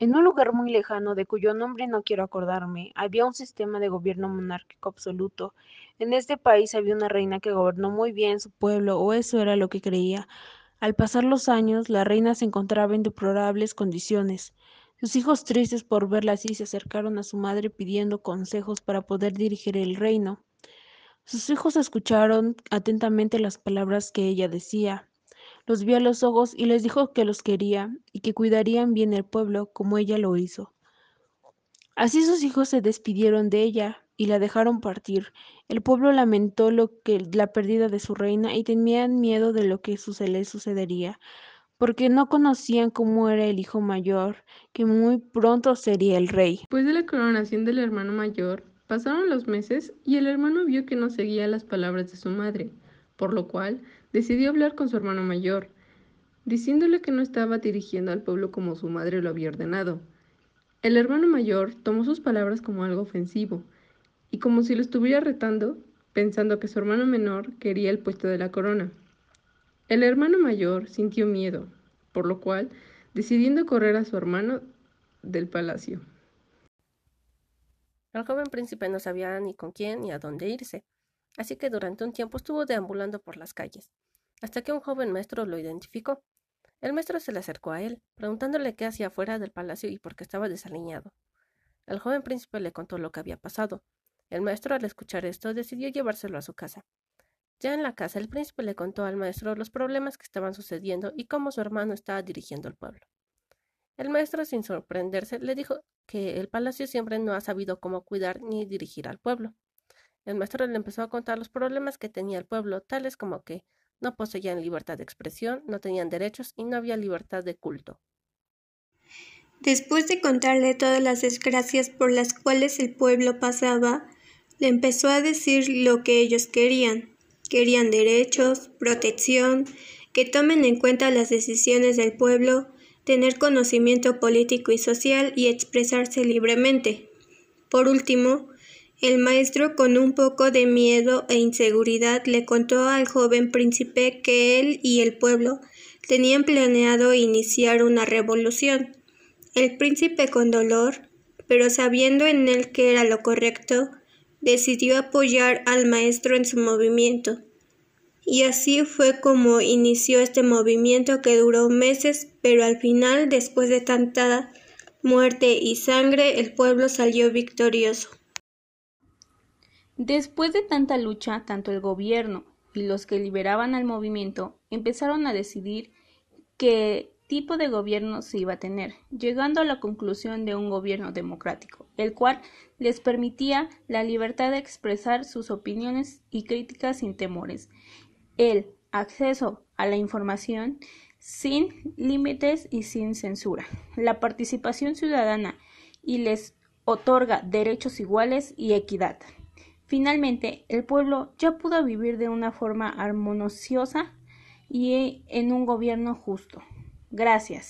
En un lugar muy lejano, de cuyo nombre no quiero acordarme, había un sistema de gobierno monárquico absoluto. En este país había una reina que gobernó muy bien su pueblo, o eso era lo que creía. Al pasar los años, la reina se encontraba en deplorables condiciones. Sus hijos, tristes por verla así, se acercaron a su madre pidiendo consejos para poder dirigir el reino. Sus hijos escucharon atentamente las palabras que ella decía. Los vio a los ojos y les dijo que los quería y que cuidarían bien el pueblo como ella lo hizo. Así sus hijos se despidieron de ella y la dejaron partir. El pueblo lamentó lo que la pérdida de su reina y tenían miedo de lo que le sucedería, porque no conocían cómo era el hijo mayor, que muy pronto sería el rey. Después de la coronación del hermano mayor, pasaron los meses y el hermano vio que no seguía las palabras de su madre, por lo cual decidió hablar con su hermano mayor, diciéndole que no estaba dirigiendo al pueblo como su madre lo había ordenado. El hermano mayor tomó sus palabras como algo ofensivo, y como si lo estuviera retando, pensando que su hermano menor quería el puesto de la corona. El hermano mayor sintió miedo, por lo cual, decidiendo correr a su hermano del palacio. El joven príncipe no sabía ni con quién ni a dónde irse, así que durante un tiempo estuvo deambulando por las calles, hasta que un joven maestro lo identificó. El maestro se le acercó a él, preguntándole qué hacía fuera del palacio y por qué estaba desaliñado. El joven príncipe le contó lo que había pasado. El maestro, al escuchar esto, decidió llevárselo a su casa. Ya en la casa, el príncipe le contó al maestro los problemas que estaban sucediendo y cómo su hermano estaba dirigiendo el pueblo. El maestro, sin sorprenderse, le dijo que el palacio siempre no ha sabido cómo cuidar ni dirigir al pueblo. El maestro le empezó a contar los problemas que tenía el pueblo, tales como que no poseían libertad de expresión, no tenían derechos y no había libertad de culto. Después de contarle todas las desgracias por las cuales el pueblo pasaba, le empezó a decir lo que ellos querían. Querían derechos, protección, que tomen en cuenta las decisiones del pueblo, tener conocimiento político y social y expresarse libremente. Por último, el maestro, con un poco de miedo e inseguridad, le contó al joven príncipe que él y el pueblo tenían planeado iniciar una revolución. El príncipe, con dolor, pero sabiendo en él que era lo correcto, decidió apoyar al maestro en su movimiento. Y así fue como inició este movimiento que duró meses, pero al final, después de tanta muerte y sangre, el pueblo salió victorioso. Después de tanta lucha, tanto el gobierno y los que liberaban al movimiento empezaron a decidir qué tipo de gobierno se iba a tener, llegando a la conclusión de un gobierno democrático, el cual les permitía la libertad de expresar sus opiniones y críticas sin temores, el acceso a la información sin límites y sin censura, la participación ciudadana y les otorga derechos iguales y equidad. Finalmente, el pueblo ya pudo vivir de una forma armoniosa y en un gobierno justo. Gracias.